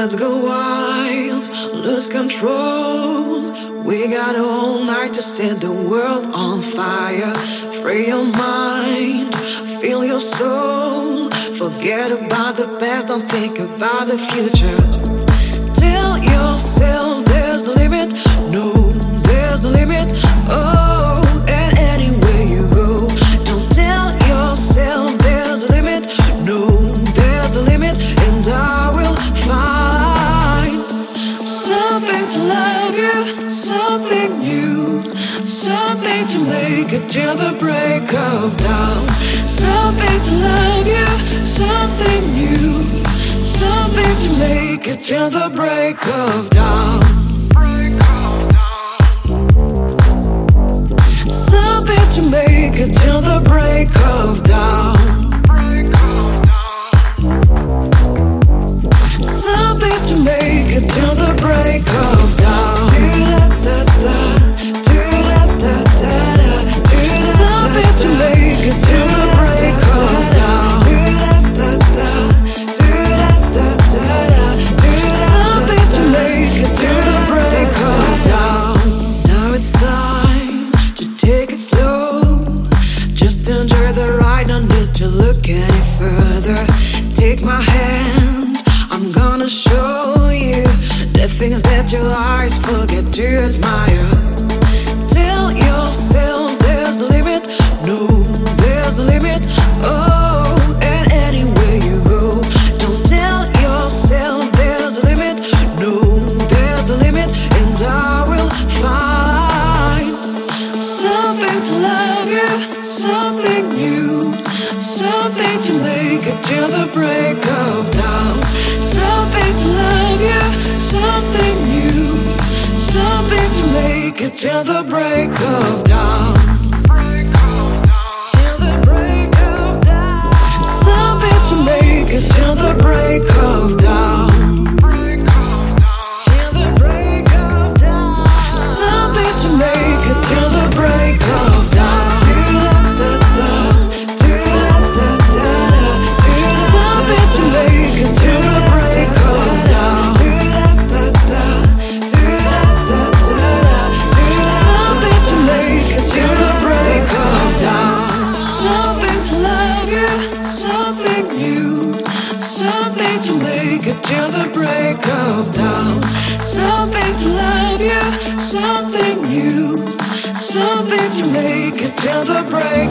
Let's go wild, lose control. We got all night to set the world on fire. Free your mind, feel your soul. Forget about the past, don't think about the future. Tell yourself something to love you, something new, something to make it till the break of dawn, something to love you, something new, something to make it till the break of dawn. That your eyes forget to admire. Tell yourself there's no limit, no, there's no limit. Oh, and anywhere you go, don't tell yourself there's a limit, no, there's limit, and I will find something to love you, something new, something to make it till the break of dawn, something to it till the break of to make it till the break of dawn. Something to love you, something new, something to make it till the break